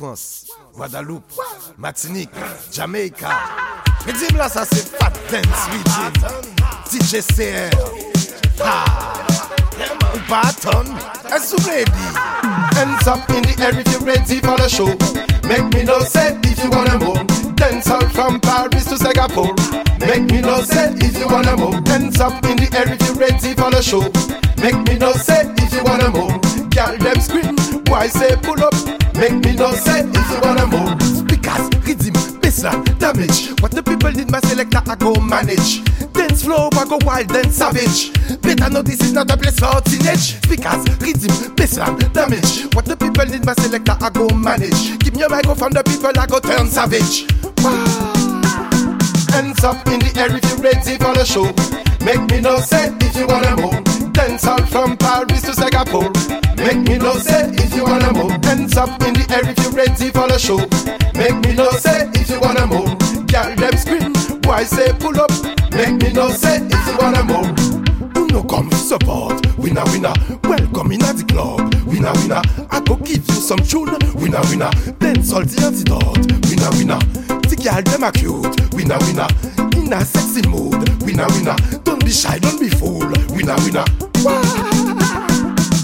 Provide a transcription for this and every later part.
France, Guadeloupe, Martinique, Jamaica. Mais dis-moi ça c'est Fat Dance DJ C-AIR. Ah, ou Baton, est-ce que? Hands up in the air if you're ready for the show. Make me know say if you wanna move. Dance all from Paris to Singapore. Make me know say if you wanna move. Hands up in the air if you're ready for the show. Make me know say if you wanna move. Speakers, rhythm, bassline, damage. What the people need my selector I go manage. Dance flow, I go wild, then savage. Better know this is not a place for teenage. Speakers, rhythm, bassline, damage. What the people need my selector I go manage. Give me a microphone, the people I go turn savage. Hands up in the air if you're ready for the show. Make me know say if you wanna move. Dance all from Paris to Singapore. Make me know say if you wanna move. Hands up in the air if you're ready for the show. Make me know say if you wanna move. Girl them scream, boy say pull up. Make me know say if you wanna move. No come support? Winner, winner, welcome in at the club. Winner, winner, I go give you some tune. Winner, winner, dance all the antidote. Winner, winner, the girl them are cute. Winner, winner, in a sexy mood. Winner, winner, don't be shy, don't be fool. Winner, winner,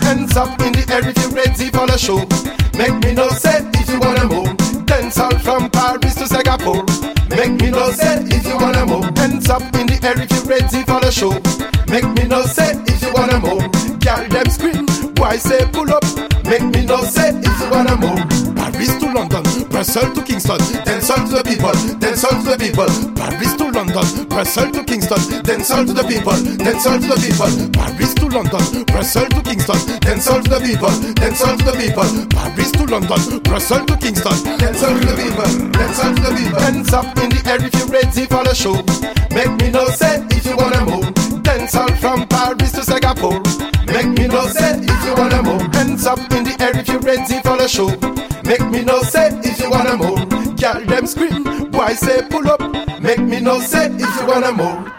Hands up in the air if you're ready for the show. Make me know say if you wanna move. Dance all from Paris to Singapore. Make me know say if you wanna move. Hands up in the air if you're ready for the show. Make me know say if you wanna move. Girl them scream, boy say pull up. Make me know say if you wanna move. Paris to London, Brussels to Kingston, dance all to the people, dance all to the people. Paris to London, Brussels to Kingston, dance all to the people, dance all to the people. Paris to London, Brussels to Kingston, dance all to the people, dance all to the people. Paris to London, Brussels to Kingston, Dance all to the people, dance all to the people. Hands up in the air if you're ready for the show. Make me know say if you wanna move. Dance all from Paris to Singapore. Make me know say if you wanna move. Hands up in the air if you're ready for the show. Make me know say if you wanna more. Girl them scream, boy say pull up. Make me know say if you wanna more.